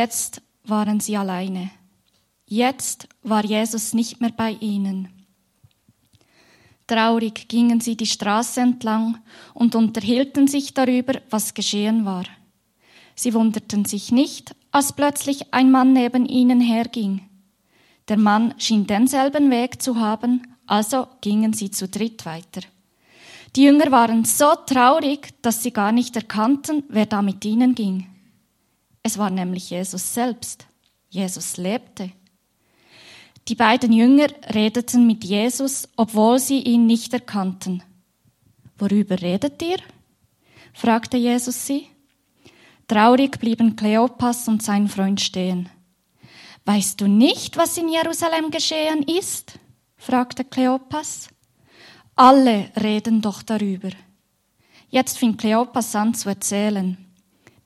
Jetzt waren sie alleine. Jetzt war Jesus nicht mehr bei ihnen. Traurig gingen sie die Straße entlang und unterhielten sich darüber, was geschehen war. Sie wunderten sich nicht, als plötzlich ein Mann neben ihnen herging. Der Mann schien denselben Weg zu haben, also gingen sie zu dritt weiter. Die Jünger waren so traurig, dass sie gar nicht erkannten, wer da mit ihnen ging. Es war nämlich Jesus selbst. Jesus lebte. Die beiden Jünger redeten mit Jesus, obwohl sie ihn nicht erkannten. Worüber redet ihr? fragte Jesus sie. Traurig blieben Kleopas und sein Freund stehen. Weißt du nicht, was in Jerusalem geschehen ist? fragte Kleopas. Alle reden doch darüber. Jetzt fing Kleopas an zu erzählen.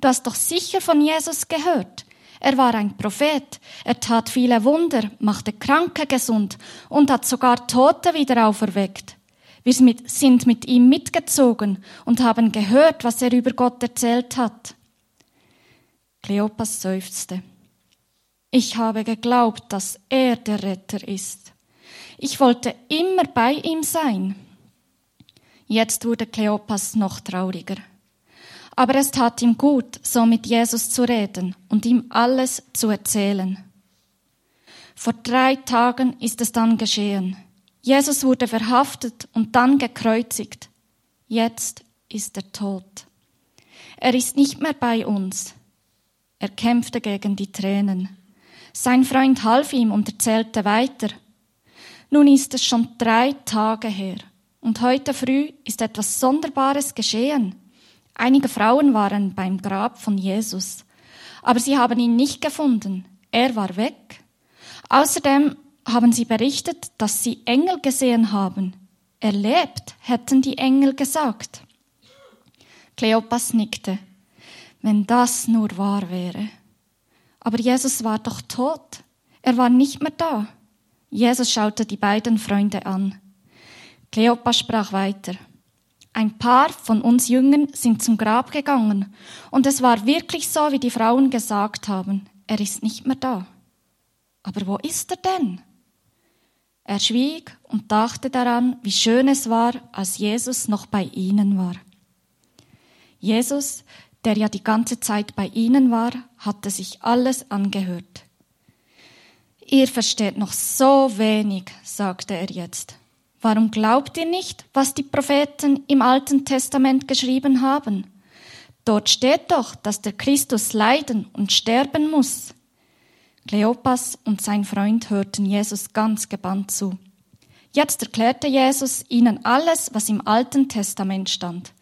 Du hast doch sicher von Jesus gehört. Er war ein Prophet. Er tat viele Wunder, machte Kranke gesund und hat sogar Tote wieder auferweckt. Wir sind mit ihm mitgezogen und haben gehört, was er über Gott erzählt hat. Kleopas seufzte. Ich habe geglaubt, dass er der Retter ist. Ich wollte immer bei ihm sein. Jetzt wurde Kleopas noch trauriger. Aber es tat ihm gut, so mit Jesus zu reden und ihm alles zu erzählen. Vor drei Tagen ist es dann geschehen. Jesus wurde verhaftet und dann gekreuzigt. Jetzt ist er tot. Er ist nicht mehr bei uns. Er kämpfte gegen die Tränen. Sein Freund half ihm und erzählte weiter. Nun ist es schon drei Tage her und heute früh ist etwas Sonderbares geschehen. Einige Frauen waren beim Grab von Jesus, aber sie haben ihn nicht gefunden. Er war weg. Außerdem haben sie berichtet, dass sie Engel gesehen haben. Er lebt, hätten die Engel gesagt. Kleopas nickte. Wenn das nur wahr wäre. Aber Jesus war doch tot. Er war nicht mehr da. Jesus schaute die beiden Freunde an. Kleopas sprach weiter. Ein paar von uns Jüngern sind zum Grab gegangen und es war wirklich so, wie die Frauen gesagt haben. Er ist nicht mehr da. Aber wo ist er denn? Er schwieg und dachte daran, wie schön es war, als Jesus noch bei ihnen war. Jesus, der ja die ganze Zeit bei ihnen war, hatte sich alles angehört. Ihr versteht noch so wenig, sagte er jetzt. Warum glaubt ihr nicht, was die Propheten im Alten Testament geschrieben haben? Dort steht doch, dass der Christus leiden und sterben muss. Kleopas und sein Freund hörten Jesus ganz gebannt zu. Jetzt erklärte Jesus ihnen alles, was im Alten Testament stand.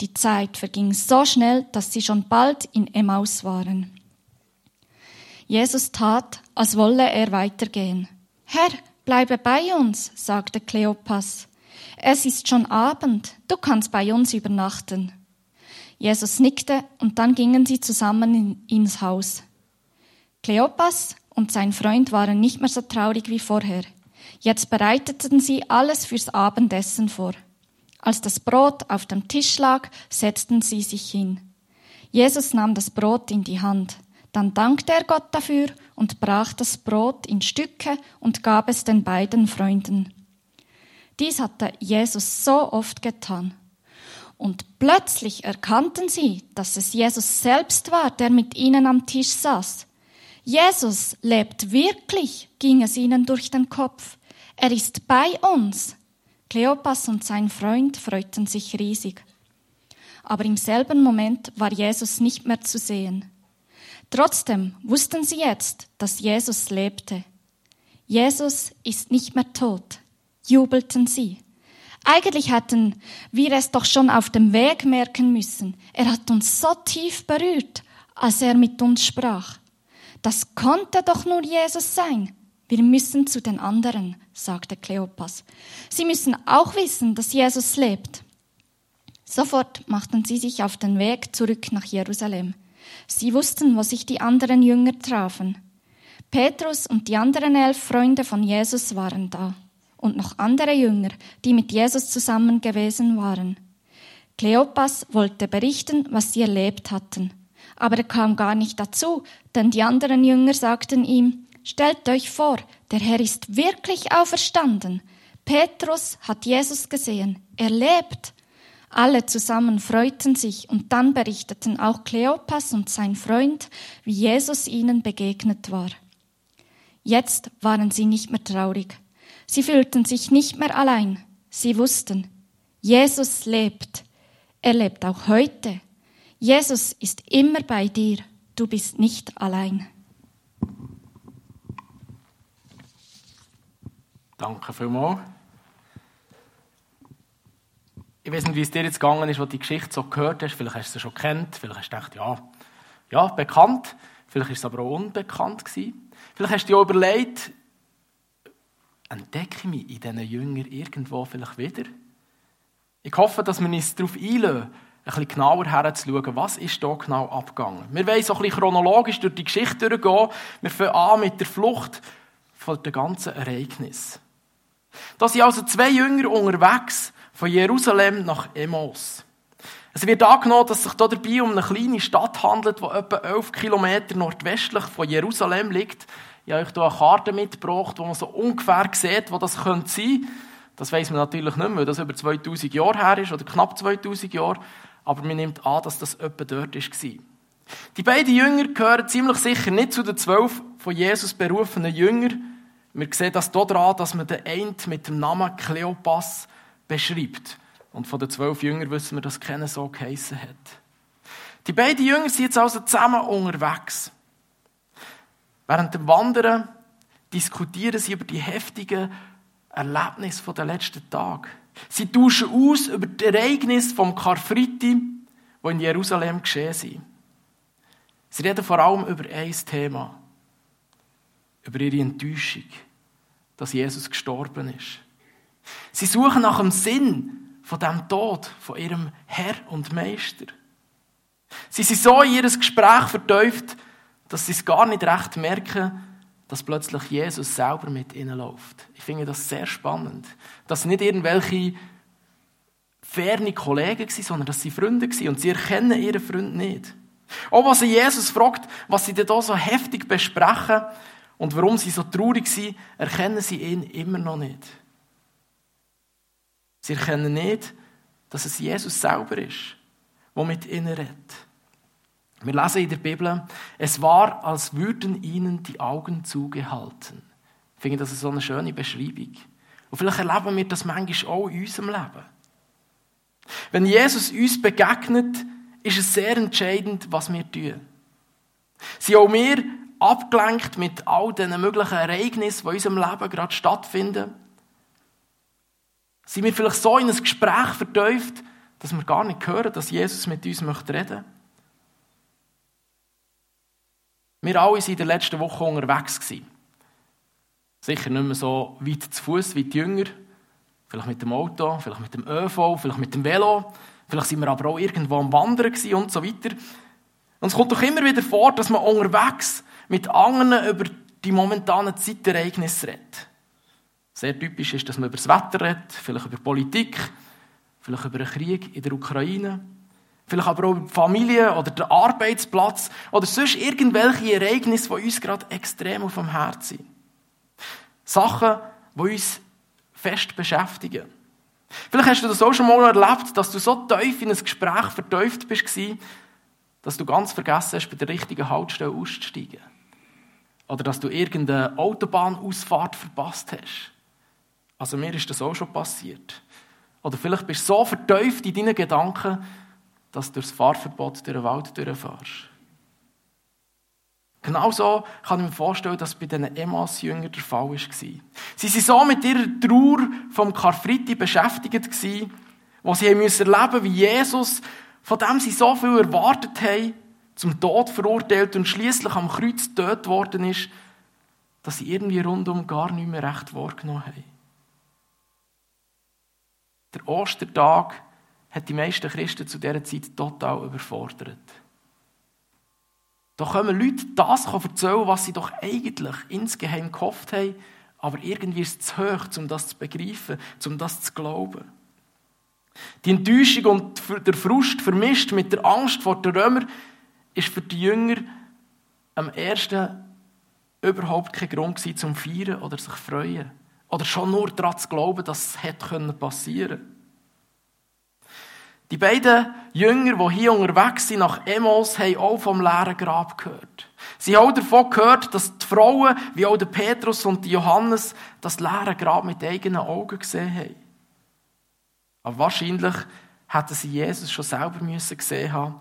Die Zeit verging so schnell, dass sie schon bald in Emmaus waren. Jesus tat, als wolle er weitergehen. Herr, Bleibe bei uns, sagte Kleopas. Es ist schon Abend, du kannst bei uns übernachten. Jesus nickte und dann gingen sie zusammen in, ins Haus. Kleopas und sein Freund waren nicht mehr so traurig wie vorher. Jetzt bereiteten sie alles fürs Abendessen vor. Als das Brot auf dem Tisch lag, setzten sie sich hin. Jesus nahm das Brot in die Hand. Dann dankte er Gott dafür und brach das Brot in Stücke und gab es den beiden Freunden. Dies hatte Jesus so oft getan. Und plötzlich erkannten sie, dass es Jesus selbst war, der mit ihnen am Tisch saß. Jesus lebt wirklich, ging es ihnen durch den Kopf. Er ist bei uns. Kleopas und sein Freund freuten sich riesig. Aber im selben Moment war Jesus nicht mehr zu sehen. Trotzdem wussten sie jetzt, dass Jesus lebte. Jesus ist nicht mehr tot, jubelten sie. Eigentlich hätten wir es doch schon auf dem Weg merken müssen. Er hat uns so tief berührt, als er mit uns sprach. Das konnte doch nur Jesus sein. Wir müssen zu den anderen, sagte Kleopas. Sie müssen auch wissen, dass Jesus lebt. Sofort machten sie sich auf den Weg zurück nach Jerusalem. Sie wussten, wo sich die anderen Jünger trafen. Petrus und die anderen elf Freunde von Jesus waren da und noch andere Jünger, die mit Jesus zusammen gewesen waren. Kleopas wollte berichten, was sie erlebt hatten. Aber er kam gar nicht dazu, denn die anderen Jünger sagten ihm, Stellt euch vor, der Herr ist wirklich auferstanden. Petrus hat Jesus gesehen, er lebt. Alle zusammen freuten sich und dann berichteten auch Kleopas und sein Freund, wie Jesus ihnen begegnet war. Jetzt waren sie nicht mehr traurig. Sie fühlten sich nicht mehr allein. Sie wussten, Jesus lebt. Er lebt auch heute. Jesus ist immer bei dir. Du bist nicht allein. Danke vielmals. Ich weiß nicht, wie es dir jetzt gegangen ist, wo du die Geschichte so gehört hast. Vielleicht hast du sie schon kennt, vielleicht hast du gedacht, ja, ja, bekannt. Vielleicht ist es aber auch unbekannt gewesen. Vielleicht hast du dir auch überlegt, entdecke ich mich in diesen Jüngern irgendwo vielleicht wieder? Ich hoffe, dass wir uns darauf einlösen, ein bisschen genauer herzuschauen, was ist da genau abgegangen. Wir wollen so ein bisschen chronologisch durch die Geschichte durchgehen. Wir fangen an mit der Flucht von den ganzen Ereignissen. Da sind also zwei Jünger unterwegs von Jerusalem nach Emos. Es wird angenommen, dass sich hier dabei um eine kleine Stadt handelt, die etwa elf Kilometer nordwestlich von Jerusalem liegt. Ich habe euch hier eine Karte mitgebracht, wo man so ungefähr sieht, wo das könnte sein. Das weiß man natürlich nicht mehr, weil das über 2000 Jahre her ist, oder knapp 2000 Jahre. Aber man nimmt an, dass das etwa dort war. Die beiden Jünger gehören ziemlich sicher nicht zu den zwölf von Jesus berufenen Jüngern. Wir sehen das daran, dass man den einen mit dem Namen Kleopas beschreibt. Und von den zwölf Jüngern wissen wir, dass keiner so geheissen hat. Die beiden Jünger sind jetzt also zusammen unterwegs. Während dem Wandern diskutieren sie über die heftigen Erlebnisse der letzten Tage. Sie tauschen aus über die Ereignisse vom Karfreitag, die in Jerusalem geschehen sind. Sie reden vor allem über ein Thema. Über ihre Enttäuschung, dass Jesus gestorben ist. Sie suchen nach dem Sinn von dem Tod von ihrem Herr und Meister. Sie sind so in ihr Gespräch vertäuft, dass sie es gar nicht recht merken, dass plötzlich Jesus selber mit ihnen läuft. Ich finde das sehr spannend. Dass nicht irgendwelche ferne Kollegen waren, sondern dass sie Freunde waren. Und sie erkennen ihren Freund nicht. Auch was sie Jesus fragt, was sie da so heftig besprechen und warum sie so traurig sind, erkennen sie ihn immer noch nicht. Sie erkennen nicht, dass es Jesus selber ist, der mit ihnen redet. Wir lesen in der Bibel, es war, als würden ihnen die Augen zugehalten. Ich finde das so eine schöne Beschreibung. Und vielleicht erleben wir das manchmal auch in unserem Leben. Wenn Jesus uns begegnet, ist es sehr entscheidend, was wir tun. Sind auch wir abgelenkt mit all den möglichen Ereignissen, die in unserem Leben gerade stattfinden? Sind wir vielleicht so in ein Gespräch vertäuft, dass wir gar nicht hören, dass Jesus mit uns reden möchte? Wir alle waren in der letzten Woche unterwegs. Sicher nicht mehr so weit zu Fuß wie die Jünger. Vielleicht mit dem Auto, vielleicht mit dem ÖV, vielleicht mit dem Velo. Vielleicht sind wir aber auch irgendwo am Wandern und so weiter. Und es kommt doch immer wieder vor, dass man unterwegs mit anderen über die momentanen Zeitereignisse redet. Sehr typisch ist, dass man über das Wetter redet, vielleicht über Politik, vielleicht über den Krieg in der Ukraine. Vielleicht aber auch die Familie oder der Arbeitsplatz oder sonst irgendwelche Ereignisse, die uns gerade extrem auf dem Herzen sind. Sachen, die uns fest beschäftigen. Vielleicht hast du das auch schon mal erlebt, dass du so tief in ein Gespräch vertäuft bist, dass du ganz vergessen hast, bei der richtigen Haltestelle auszusteigen. Oder dass du irgendeine Autobahnausfahrt verpasst hast. Also mir ist das auch schon passiert. Oder vielleicht bist du so vertäuft in deinen Gedanken, dass du das Fahrverbot durch den Wald durchfährst. Genauso kann ich mir vorstellen, dass bei diesen Emmaus-Jüngern der Fall war. Sie waren so mit ihrer Trauer vom Karfreitag beschäftigt, wo sie erleben wie Jesus, von dem sie so viel erwartet haben, zum Tod verurteilt und schließlich am Kreuz getötet worden ist, dass sie irgendwie rundum gar nicht mehr recht wahrgenommen haben. Der Ostertag hat die meisten Christen zu dieser Zeit total überfordert. Da kommen Leute das erzählen, was sie doch eigentlich insgeheim gehofft haben, aber irgendwie ist es zu hoch, um das zu begreifen, um das zu glauben. Die Enttäuschung und der Frust vermischt mit der Angst vor den Römern ist für die Jünger am ersten überhaupt kein Grund gewesen, zum Feiern oder sich freuen. Oder schon nur daran zu glauben, dass es hätte passieren können. Die beiden Jünger, die hier unterwegs sind nach Emos, haben auch vom leeren Grab gehört. Sie haben auch davon gehört, dass die Frauen, wie auch der Petrus und die Johannes, das leere Grab mit eigenen Augen gesehen haben. Aber wahrscheinlich hätten sie Jesus schon selber müssen gesehen haben,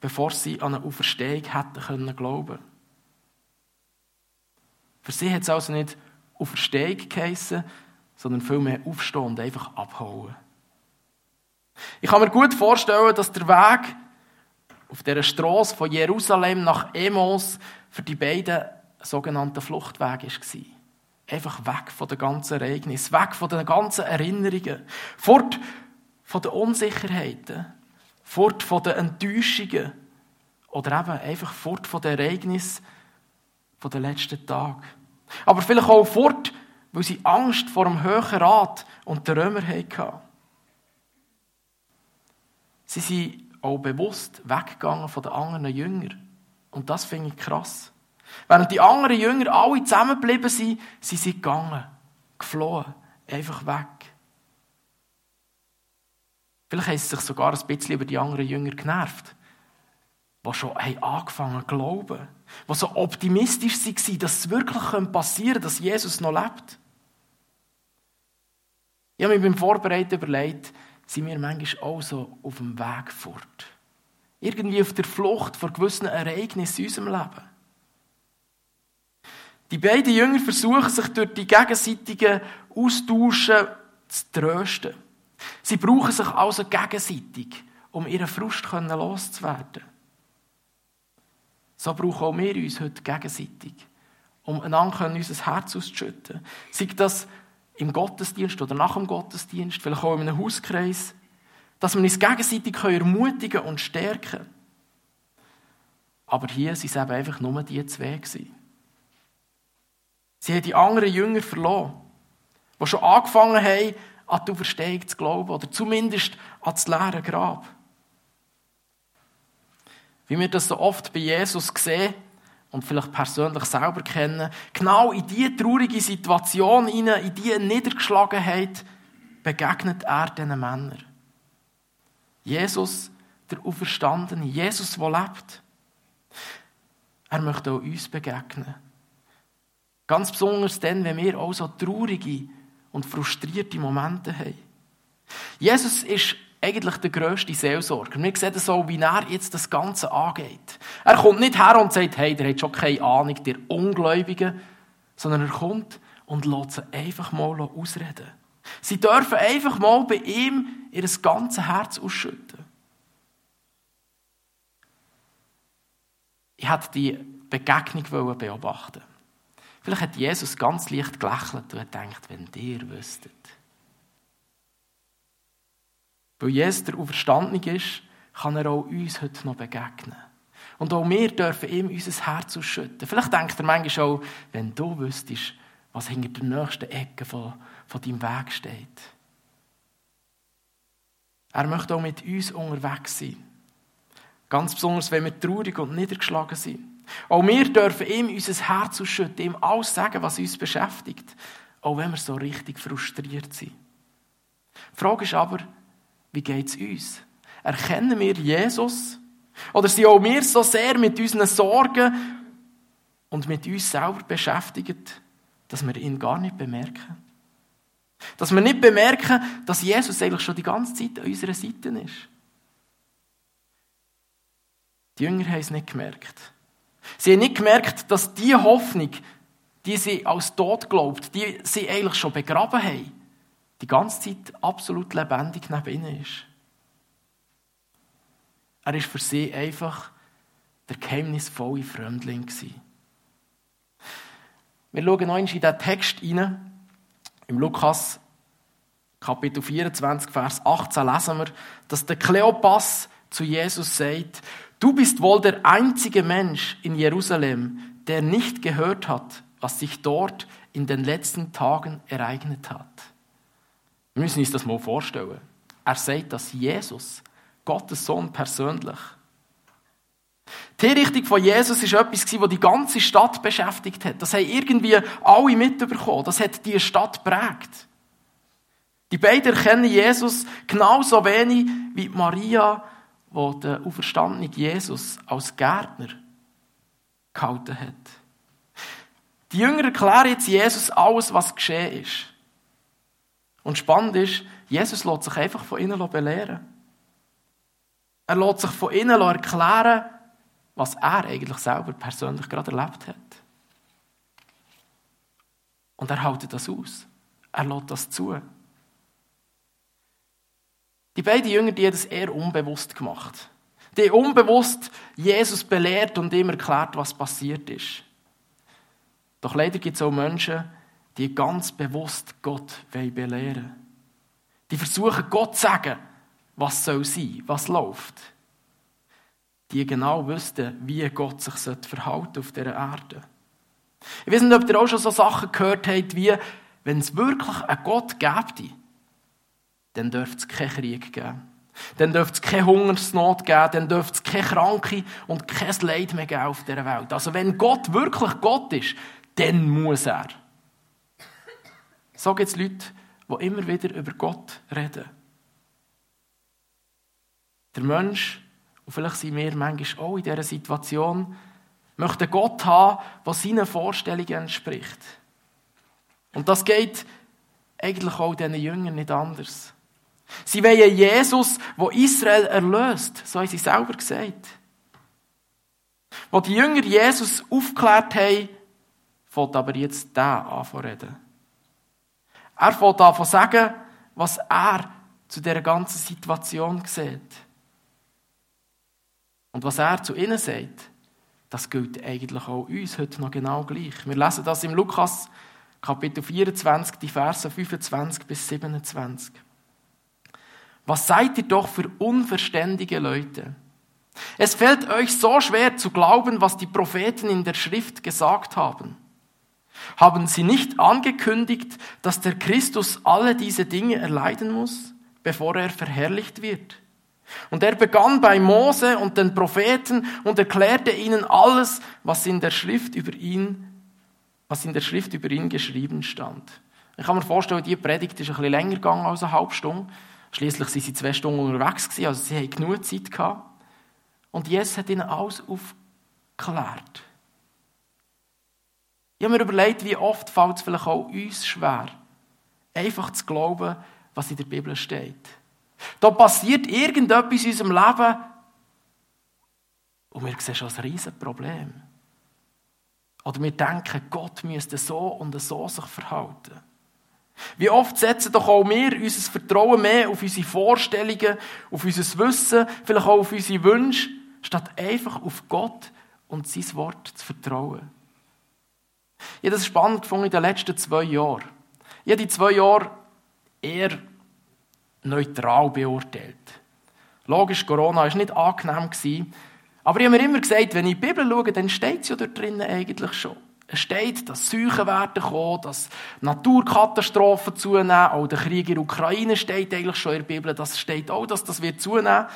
bevor sie an eine Auferstehung hätten können glauben. Für sie hat es also nicht Auferstehung geheissen, sondern vielmehr aufstehen und einfach abhauen. Ich kann mir gut vorstellen, dass der Weg auf der Straße von Jerusalem nach Emos für die beiden sogenannten Fluchtweg war. Einfach weg von den ganzen Ereignissen, weg von den ganzen Erinnerungen, fort von den Unsicherheiten, fort von den Enttäuschungen oder eben einfach fort von den Ereignissen der letzten Tage. Aber vielleicht auch fort, weil sie Angst vor dem Höheren Rat und den Römer hatten. Sie sind auch bewusst weggegangen von den anderen Jüngern. Und das finde ich krass. Während die anderen Jünger alle zusammengeblieben sind, sind sie gegangen, geflohen, einfach weg. Vielleicht haben sie sich sogar ein bisschen über die anderen Jünger genervt, die schon angefangen haben zu glauben, die so optimistisch waren, dass es wirklich passieren könnte, dass Jesus noch lebt. Ich habe mir beim Vorbereiten überlegt, sind wir manchmal auch so auf dem Weg fort. Irgendwie auf der Flucht vor gewissen Ereignissen in unserem Leben. Die beiden Jünger versuchen sich durch die gegenseitigen Austauschen zu trösten. Sie brauchen sich also gegenseitig, um ihren Frust loszuwerden. So brauchen auch wir uns heute gegenseitig, um einander unser Herz auszuschütten. Sei das im Gottesdienst oder nach dem Gottesdienst, vielleicht auch in einem Hauskreis, dass wir uns gegenseitig ermutigen und stärken können. Aber hier waren es eben einfach nur die zwei. Sie haben die anderen Jünger verloren, die schon angefangen haben, an die Auferstehung zu glauben oder zumindest an das leere Grab. Wie wir das so oft bei Jesus sehen und vielleicht persönlich selber kennen, genau in diese traurige Situation, in diese Niedergeschlagenheit begegnet er diesen Männern. Jesus, der Auferstandene, Jesus, der lebt. Er möchte auch uns begegnen. Ganz besonders dann, wenn wir auch so traurige und frustrierte Momente haben. Jesus ist eigentlich der grösste Seelsorger. Wir sehen so, wie er jetzt das Ganze angeht. Er kommt nicht her und sagt, hey, der hat schon keine Ahnung, der Ungläubigen, sondern er kommt und lässt sie einfach mal ausreden. Sie dürfen einfach mal bei ihm ihr ganzes Herz ausschütten. Ich hätte die Begegnung beobachten Vielleicht hat Jesus ganz leicht gelächelt und gedacht, wenn ihr wüsstet. Weil Jesus der Auferstandene ist, kann er auch uns heute noch begegnen. Und auch wir dürfen ihm unser Herz ausschütten. Vielleicht denkt er manchmal auch, wenn du wüsstest, was hinter der nächsten Ecke von, von deinem Weg steht. Er möchte auch mit uns unterwegs sein. Ganz besonders, wenn wir traurig und niedergeschlagen sind. Auch wir dürfen ihm unser Herz ausschütten, ihm alles sagen, was uns beschäftigt. Auch wenn wir so richtig frustriert sind. Die Frage ist aber, wie geht es uns? Erkennen wir Jesus? Oder sind auch wir so sehr mit unseren Sorgen und mit uns selber beschäftigt, dass wir ihn gar nicht bemerken? Dass wir nicht bemerken, dass Jesus eigentlich schon die ganze Zeit an unserer Seite ist. Die Jünger haben es nicht gemerkt. Sie haben nicht gemerkt, dass die Hoffnung, die sie als tot glaubt, die sie eigentlich schon begraben haben, die ganze Zeit absolut lebendig neben ihnen ist. Er ist für sie einfach der geheimnisvolle Fremdling. Wir schauen noch in diesen Text hinein. Im Lukas Kapitel 24, Vers 18 lesen wir, dass der Kleopas zu Jesus sagt, du bist wohl der einzige Mensch in Jerusalem, der nicht gehört hat, was sich dort in den letzten Tagen ereignet hat. Wir müssen uns das mal vorstellen. Er sagt, dass Jesus, Gottes Sohn persönlich, Die Hinrichtung von Jesus war etwas, das die ganze Stadt beschäftigt hat. Das haben irgendwie alle mitbekommen. Das hat die Stadt prägt. Die beiden erkennen Jesus genauso wenig wie Maria, wo der auferstandene Jesus als Gärtner gehalten hat. Die Jünger erklären jetzt Jesus alles, was geschehen ist. Und spannend ist, Jesus lässt sich einfach von ihnen belehren. Er lässt sich von ihnen erklären, was er eigentlich selber persönlich gerade erlebt hat. Und er hält das aus. Er lässt das zu. Die beiden Jünger, die haben das eher unbewusst gemacht. Die haben unbewusst Jesus belehrt und ihm erklärt, was passiert ist. Doch leider gibt es auch Menschen, die ganz bewusst Gott belehren wollen. Die versuchen, Gott zu sagen, was soll sein, was läuft. Die genau wüssten, wie Gott sich verhalten auf dieser Erde. Ich weiß nicht, ob ihr auch schon so Sachen gehört habt, wie, wenn es wirklich einen Gott gäbe, dann dürfte es keinen Krieg geben. Dann dürfte es keine Hungersnot geben, dann dürfte es keine Kranke und kein Leid mehr geben auf dieser Welt. Also wenn Gott wirklich Gott ist, dann muss er. So gibt es Leute, die immer wieder über Gott reden. Der Mensch, und vielleicht sind wir manchmal auch in dieser Situation, möchte Gott haben, der seinen Vorstellungen entspricht. Und das geht eigentlich auch diesen Jüngern nicht anders. Sie wollen Jesus, wo Israel erlöst, so haben sie selber gesagt. Wo die Jünger Jesus aufgeklärt haben, fängt aber jetzt der an zu reden. Er fängt an zu sagen, was er zu dieser ganzen Situation sieht. Und was er zu ihnen sagt, das gilt eigentlich auch uns heute noch genau gleich. Wir lesen das im Lukas Kapitel 24, die Verse 25 bis 27. Was seid ihr doch für unverständige Leute? Es fällt euch so schwer zu glauben, was die Propheten in der Schrift gesagt haben. Haben sie nicht angekündigt, dass der Christus alle diese Dinge erleiden muss, bevor er verherrlicht wird? Und er begann bei Mose und den Propheten und erklärte ihnen alles, was in der Schrift über ihn, was in der Schrift über ihn geschrieben stand. Ich kann mir vorstellen, die Predigt ist ein bisschen länger gegangen als eine halbe Stunde. Schließlich sind sie zwei Stunden unterwegs gewesen, also sie hatten genug Zeit gehabt. Und Jesus hat ihnen alles aufgeklärt. Ich habe mir überlegt, wie oft fällt es vielleicht auch uns schwer, einfach zu glauben, was in der Bibel steht. Da passiert irgendetwas in unserem Leben und wir sehen schon ein riesiges Problem. Oder wir denken, Gott müsste so und so sich verhalten. Wie oft setzen doch auch wir unser Vertrauen mehr auf unsere Vorstellungen, auf unser Wissen, vielleicht auch auf unsere Wünsche, statt einfach auf Gott und sein Wort zu vertrauen. Ich habe das spannend gefunden in den letzten zwei Jahren. Ich habe die zwei Jahre eher neutral beurteilt. Logisch, Corona war nicht angenehm. Aber ich habe mir immer gesagt, wenn ich die Bibel schaue, dann steht es ja dort drinnen eigentlich schon. Es steht, dass Seuchen werden kommen, dass Naturkatastrophen zunehmen. Auch der Krieg in der Ukraine steht eigentlich schon in der Bibel. Das steht auch, dass das wird zunehmen.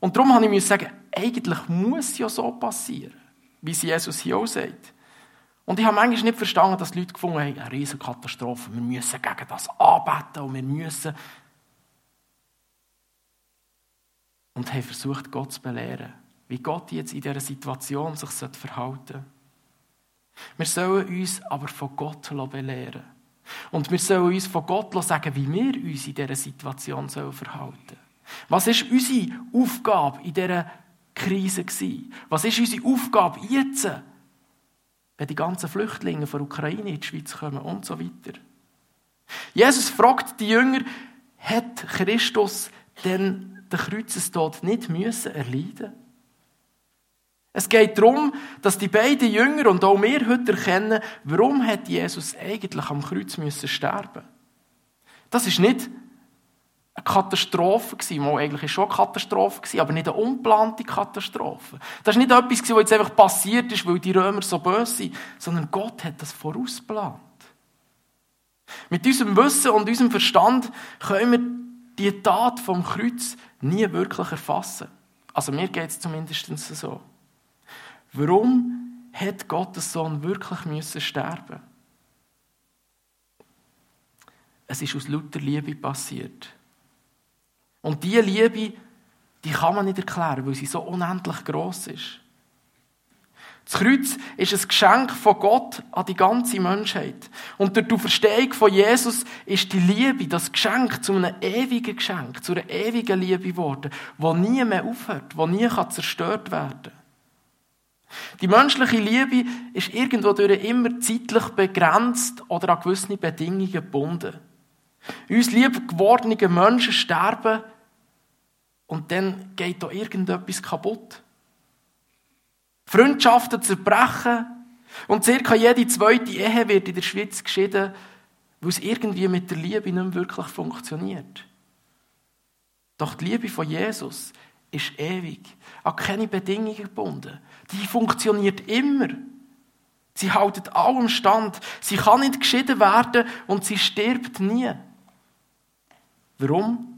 Und darum habe ich mir sagen, eigentlich muss ja so passieren, wie es Jesus hier auch sagt. Und ich habe manchmal nicht verstanden, dass die Leute gefunden haben, eine riesige Katastrophe, wir müssen gegen das anbeten und wir müssen. Und haben versucht, Gott zu belehren, wie Gott jetzt in dieser Situation sich verhalten sollte. Wir sollen uns aber von Gott belehren. Und wir sollen uns von Gott sagen, wie wir uns in dieser Situation verhalten sollen. Was ist unsere Aufgabe in dieser Krise? Was ist unsere Aufgabe jetzt, wenn die ganzen Flüchtlinge von der Ukraine in die Schweiz kommen und so weiter? Jesus fragt die Jünger, hat Christus denn den Kreuzestod nicht müssen erleiden es geht darum, dass die beiden Jünger und auch wir heute erkennen, warum hat Jesus eigentlich am Kreuz müssen sterben. Das ist nicht eine Katastrophe gewesen, mal eigentlich schon eine Katastrophe gewesen, aber nicht eine unplante Katastrophe. Das ist nicht etwas was jetzt einfach passiert ist, weil die Römer so böse sind, sondern Gott hat das vorausplant. Mit unserem Wissen und unserem Verstand können wir die Tat vom Kreuz nie wirklich erfassen. Also mir geht es zumindest so. Warum hat Gottes Sohn wirklich müssen sterben? Es ist aus lauter Liebe passiert. Und diese Liebe, die kann man nicht erklären, weil sie so unendlich groß ist. Das Kreuz ist ein Geschenk von Gott an die ganze Menschheit. Und durch die Verstehung von Jesus ist die Liebe, das Geschenk zu einem ewigen Geschenk, zu einer ewigen Liebe geworden, die nie mehr aufhört, die nie zerstört werden kann. Die menschliche Liebe ist irgendwo durch immer zeitlich begrenzt oder an gewisse Bedingungen gebunden. Uns lieb gewordene Menschen sterben und dann geht da irgendetwas kaputt. Freundschaften zerbrechen und circa jede zweite Ehe wird in der Schweiz geschieden, weil es irgendwie mit der Liebe nicht mehr wirklich funktioniert. Doch die Liebe von Jesus ist ewig, an keine Bedingungen gebunden. Die funktioniert immer. Sie haltet allem stand. Sie kann nicht geschieden werden und sie stirbt nie. Warum?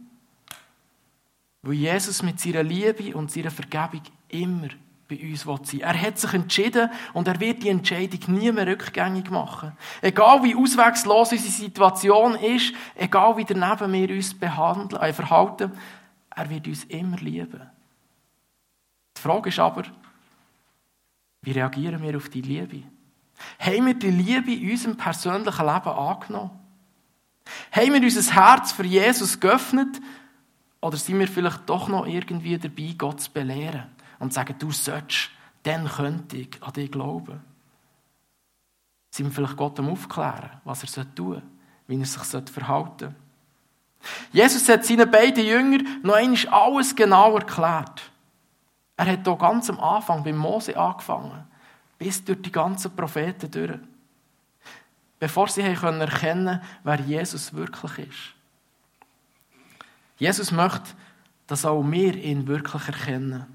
Weil Jesus mit seiner Liebe und seiner Vergebung immer bei uns sein. Er hat sich entschieden und er wird die Entscheidung nie mehr rückgängig machen. Egal wie auswegslos unsere Situation ist, egal wie daneben wir uns behandeln, äh, verhalten, er wird uns immer lieben. Die Frage ist aber, wie reagieren wir auf die Liebe? Haben wir die Liebe in unserem persönlichen Leben angenommen? Haben wir unser Herz für Jesus geöffnet? Oder sind wir vielleicht doch noch irgendwie dabei, Gott zu belehren und zu sagen, du sollst, dann könnte ich an dich glauben? Sind wir vielleicht Gott am Aufklären, was er tun soll, wie er sich verhalten soll? Jesus hat seinen beiden Jüngern noch einmal alles genau erklärt. Er hat hier ganz am Anfang bei Mose angefangen, bis durch die ganzen Propheten durch bevor sie erkennen können, wer Jesus wirklich ist. Jesus möchte, dass auch wir ihn wirklich erkennen.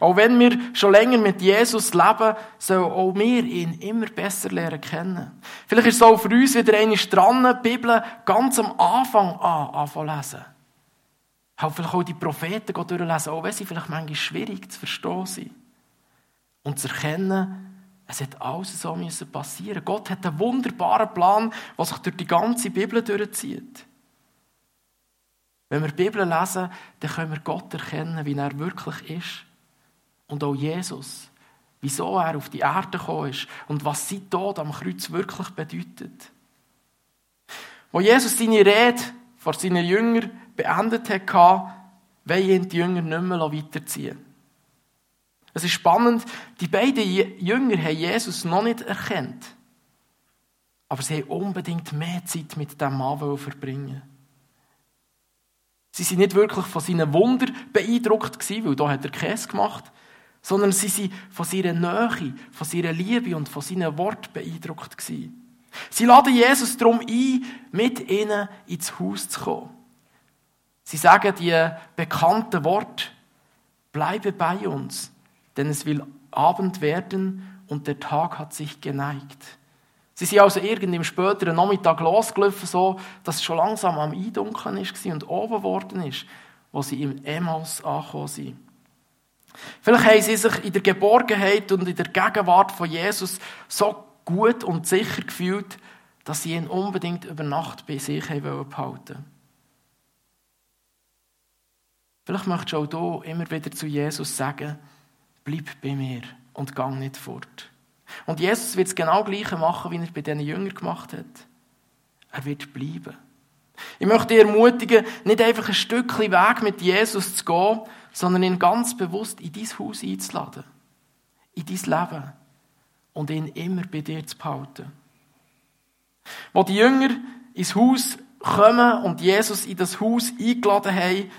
Auch wenn wir schon länger mit Jesus leben, sollen auch wir ihn immer besser lernen kennen. Vielleicht ist es auch für uns wieder eine dran, die Bibel ganz am Anfang an anfangen lesen. Halt vielleicht auch die Propheten durchlesen, auch wenn sie vielleicht manchmal schwierig zu verstehen sind. Und zu erkennen, es hat alles so passieren. Gott hat einen wunderbaren Plan, der sich durch die ganze Bibel durchzieht. Wenn wir die Bibel lesen, dann können wir Gott erkennen, wie er wirklich ist. Und auch Jesus. Wieso er auf die Erde gekommen ist und was sein Tod am Kreuz wirklich bedeutet. Wo Jesus seine Rede vor seinen Jüngern beendet hat, wollen ihn die Jünger nicht mehr weiterziehen. Es ist spannend, die beiden Jünger haben Jesus noch nicht erkannt. Aber sie haben unbedingt mehr Zeit mit dem Mann verbringen. Sie sind nicht wirklich von seinen Wunder beeindruckt gewesen, weil da hat er Käse gemacht, sondern sie sind von seiner Nähe, von seiner Liebe und von seinen Worten beeindruckt gewesen. Sie laden Jesus darum ein, mit ihnen ins Haus zu kommen. Sie sagen die bekannten Worte, bleibe bei uns denn es will Abend werden und der Tag hat sich geneigt. Sie sind also irgendwie im späteren Nachmittag losgelaufen, so dass es schon langsam am Eindunkeln ist und oben geworden ist, wo sie im Emmaus angekommen sind. Vielleicht haben sie sich in der Geborgenheit und in der Gegenwart von Jesus so gut und sicher gefühlt, dass sie ihn unbedingt über Nacht bei sich behalten wollten. Vielleicht möchtest du auch hier immer wieder zu Jesus sagen, bleib bei mir und gang nicht fort. Und Jesus wird es genau gleiche machen, wie er bei diesen Jüngern gemacht hat. Er wird bleiben. Ich möchte dich ermutigen, nicht einfach ein Stückchen Weg mit Jesus zu gehen, sondern ihn ganz bewusst in dein Haus einzuladen. In dein Leben. Und ihn immer bei dir zu behalten. Wo die Jünger ins Haus kommen und Jesus in das Haus eingeladen haben,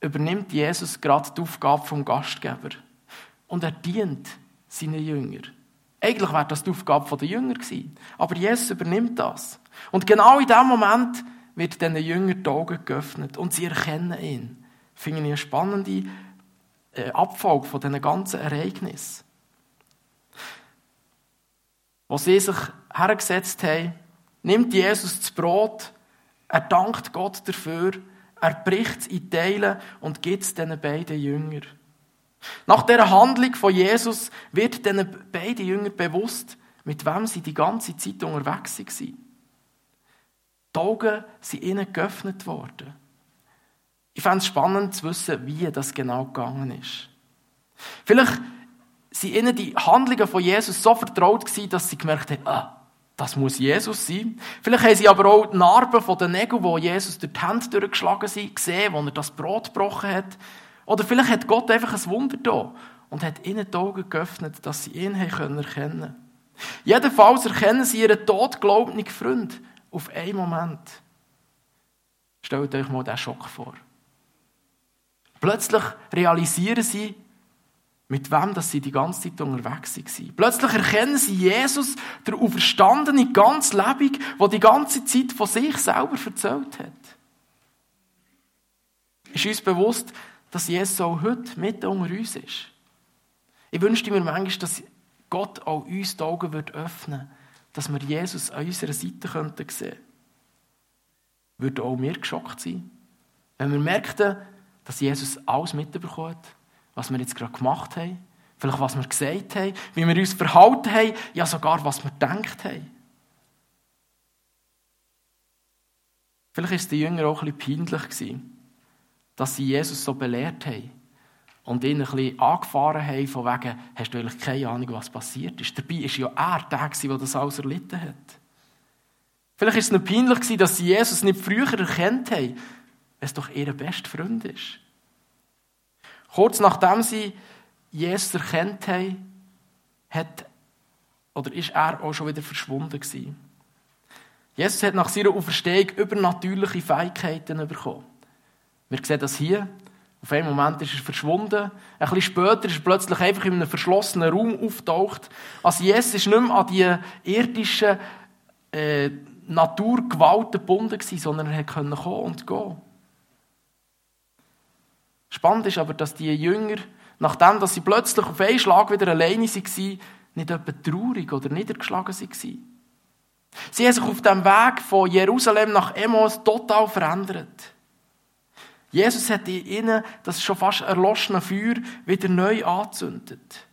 übernimmt Jesus gerade die Aufgabe vom Gastgeber und er dient seinen Jüngern. Eigentlich wäre das die Aufgabe der Jünger gewesen. Aber Jesus übernimmt das. Und genau in dem Moment wird diesen Jüngern die Augen geöffnet und sie erkennen ihn. Finde ich eine spannende äh, Abfolge von diesen ganzen Ereignissen. Wo sie sich hergesetzt haben, nimmt Jesus das Brot, er dankt Gott dafür, er bricht es in Teilen und gibt es diesen beiden Jüngern. Nach der Handlung von Jesus wird den beiden Jüngern bewusst, mit wem sie die ganze Zeit unterwegs waren. Die Augen sind ihnen geöffnet worden. Ich fände es spannend zu wissen, wie das genau gegangen ist. Vielleicht sind ihnen die Handlungen von Jesus so vertraut gewesen, dass sie gemerkt haben, ah, das muss Jesus sein. Vielleicht haben sie aber auch die Narben von den Nägeln, wo Jesus durch die Hände durchgeschlagen sind, gesehen, wo er das Brot gebrochen hat. Oder vielleicht hat Gott einfach ein Wunder da und hat ihnen die Augen geöffnet, dass sie ihn erkennen können. Jedenfalls erkennen sie ihren totglaubenden Freund auf einen Moment. Stellt euch mal diesen Schock vor. Plötzlich realisieren sie, mit wem dass sie die ganze Zeit unterwegs waren. Plötzlich erkennen sie Jesus, der Auferstandene, ganz lebendig, der die ganze Zeit von sich selber erzählt hat. Ist uns bewusst, dass Jesus auch heute mit unter uns ist. Ich wünschte mir manchmal, dass Gott auch uns die Augen öffnen würde, dass wir Jesus an unserer Seite sehen könnten. Würden auch wir geschockt sein, wenn wir merkten, dass Jesus alles mitbekommt, was wir jetzt gerade gemacht haben, vielleicht was wir gesagt haben, wie wir uns verhalten haben, ja sogar was wir gedacht haben. Vielleicht war es den Jüngern auch ein bisschen peinlich, dass sie Jesus so belehrt haben und ihn ein bisschen angefahren haben, von wegen, hast du eigentlich keine Ahnung, was passiert ist. Dabei war ja er der, der das alles erlitten hat. Vielleicht war es noch peinlich, dass sie Jesus nicht früher erkannt haben, es doch ihr bester Freund ist. Kurz nachdem sie Jesus erkannt haben, hat, oder ist er auch schon wieder verschwunden gewesen. Jesus hat nach seiner Auferstehung übernatürliche Fähigkeiten bekommen. Wir sehen das hier. Auf einen Moment ist er verschwunden. Ein bisschen später ist er plötzlich einfach in einem verschlossenen Raum auftaucht. Also Jesus ist nicht mehr an die irdischen äh, Naturgewalten gebunden gewesen, sondern er konnte kommen und gehen. Spannend ist aber, dass die Jünger, nachdem dass sie plötzlich auf einen Schlag wieder alleine waren, nicht etwa traurig oder niedergeschlagen waren. Sie haben sich auf dem Weg von Jerusalem nach Emos total verändert. Jesus hat in ihnen das schon fast erloschene Feuer wieder neu angezündet.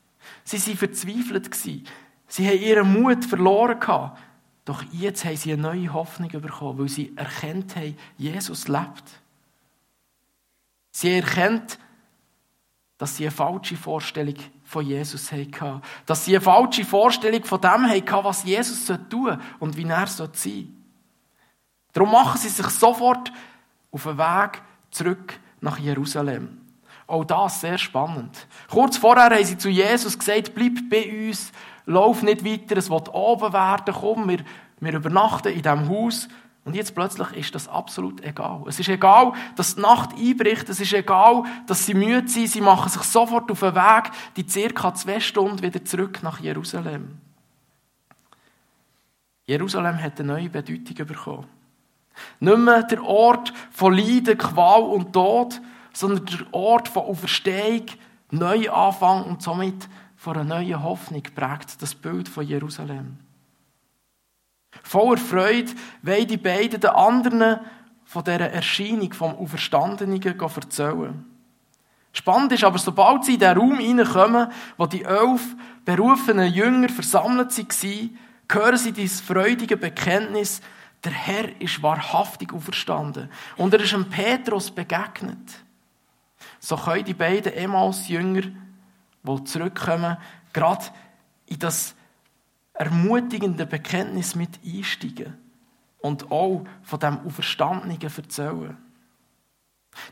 Sie waren verzweifelt. Sie haben ihren Mut verloren. Doch jetzt haben sie eine neue Hoffnung bekommen, weil sie erkennt haben, Jesus lebt. Sie erkennt, dass sie eine falsche Vorstellung von Jesus hatten. Dass sie eine falsche Vorstellung von dem hatten, was Jesus tun und wie er sein soll. Darum machen sie sich sofort auf den Weg zurück nach Jerusalem. Auch das sehr spannend. Kurz vorher haben sie zu Jesus gesagt, bleib bei uns, lauf nicht weiter, es wird oben werden, komm, wir, wir übernachten in diesem Haus und jetzt plötzlich ist das absolut egal. Es ist egal, dass die Nacht einbricht. Es ist egal, dass sie müde sind. Sie machen sich sofort auf den Weg, die circa zwei Stunden wieder zurück nach Jerusalem. Jerusalem hat eine neue Bedeutung bekommen. Nicht mehr der Ort von Leiden, Qual und Tod, sondern der Ort von Auferstehung, Neuanfang und somit von einer neuen Hoffnung prägt das Bild von Jerusalem. Voller Freude wollen die beiden den anderen von dieser Erscheinung vom Auferstandenen erzählen. Spannend ist aber, sobald sie in den Raum hineinkommen, wo die elf berufenen Jünger versammelt waren, hören sie dieses freudige Bekenntnis, der Herr ist wahrhaftig auferstanden. Und er ist dem Petrus begegnet. So können die beiden Emmaus-Jünger, die zurückkommen, gerade in das ermutigende Bekenntnis mit einsteigen und auch von dem Auferstandenen erzählen.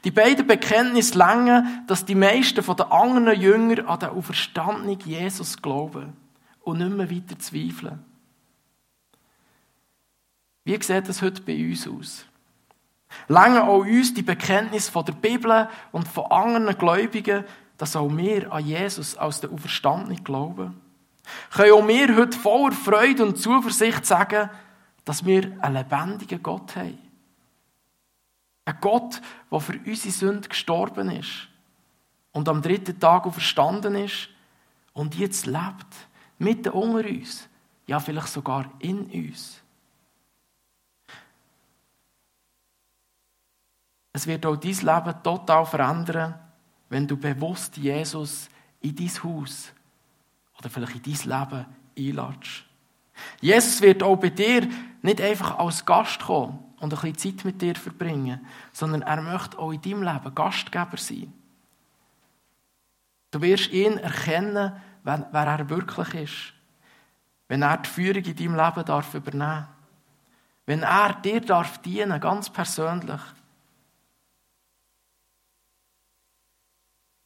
Die beiden Bekenntnisse länger, dass die meisten von den anderen Jünger an den Auferstandenen Jesus glauben und nicht mehr weiter zweifeln. Wie sieht das heute bei uns aus? Länger auch uns die Bekenntnis von der Bibel und von anderen Gläubigen, dass auch wir an Jesus als den Auferstandenen glauben? können auch wir heute voller Freude und Zuversicht sagen, dass wir einen lebendigen Gott haben. Ein Gott, der für unsere Sünde gestorben ist und am dritten Tag verstanden ist und jetzt lebt, mitten unter uns, ja vielleicht sogar in uns. Es wird auch dein Leben total verändern, wenn du bewusst Jesus in dein Haus oder vielleicht in dein Leben einladest. Jesus wird auch bei dir nicht einfach als Gast kommen und ein bisschen Zeit mit dir verbringen, sondern er möchte auch in deinem Leben Gastgeber sein. Du wirst ihn erkennen, wer er wirklich ist. Wenn er die Führung in deinem Leben darf übernehmen Wenn er dir darf dienen, ganz persönlich.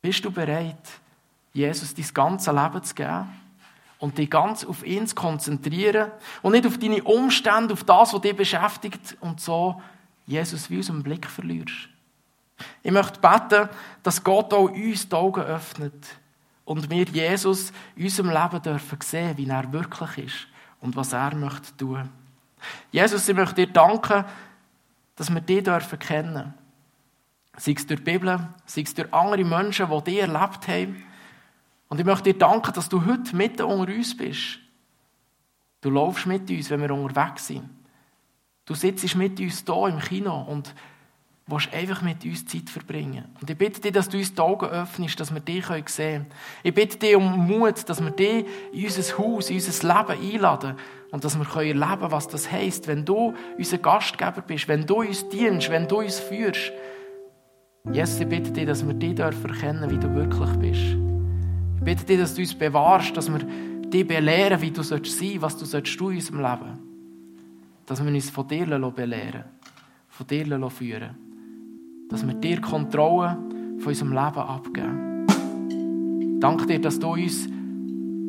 Bist du bereit, Jesus dein ganzes Leben zu geben? und dich ganz auf ihn zu konzentrieren und nicht auf deine Umstände, auf das, was dich beschäftigt und so Jesus wie aus dem Blick verlierst. Ich möchte beten, dass Gott auch uns die Augen öffnet und wir Jesus in unserem Leben dürfen sehen, wie er wirklich ist und was er möchte tun. Jesus, ich möchte dir danken, dass wir dich dürfen kennen. Sei es durch die Bibel, sei es durch andere Menschen, die dich erlebt haben, und ich möchte dir danken, dass du heute mitten unter uns bist. Du laufst mit uns, wenn wir unterwegs sind. Du sitzt mit uns hier im Kino und willst einfach mit uns Zeit verbringen. Und ich bitte dich, dass du uns die Augen öffnest, dass wir dich sehen können. Ich bitte dich um Mut, dass wir dich in unser Haus, in unser Leben einladen und dass wir erleben können, was das heisst, wenn du unser Gastgeber bist, wenn du uns dienst, wenn du uns führst. Jesus, ich bitte dich, dass wir dich erkennen wie du wirklich bist. Ich bitte dich, dass du uns bewahrst, dass wir dich belehren, wie du sein sollst was du sollst tun in unserem Leben. Dass wir uns von dir belehren von dir führen Dass wir dir Kontrolle von unserem Leben abgeben. Danke dir, dass du uns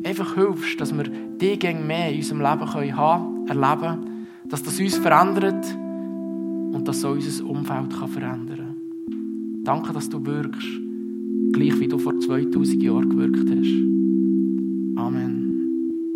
einfach hilfst, dass wir dich gegen mehr in unserem Leben können haben, erleben, dass das uns verändert und dass so unser Umfeld kann verändern kann. Danke, dass du wirkst gleich wie du vor 2000 Jahren gewirkt hast.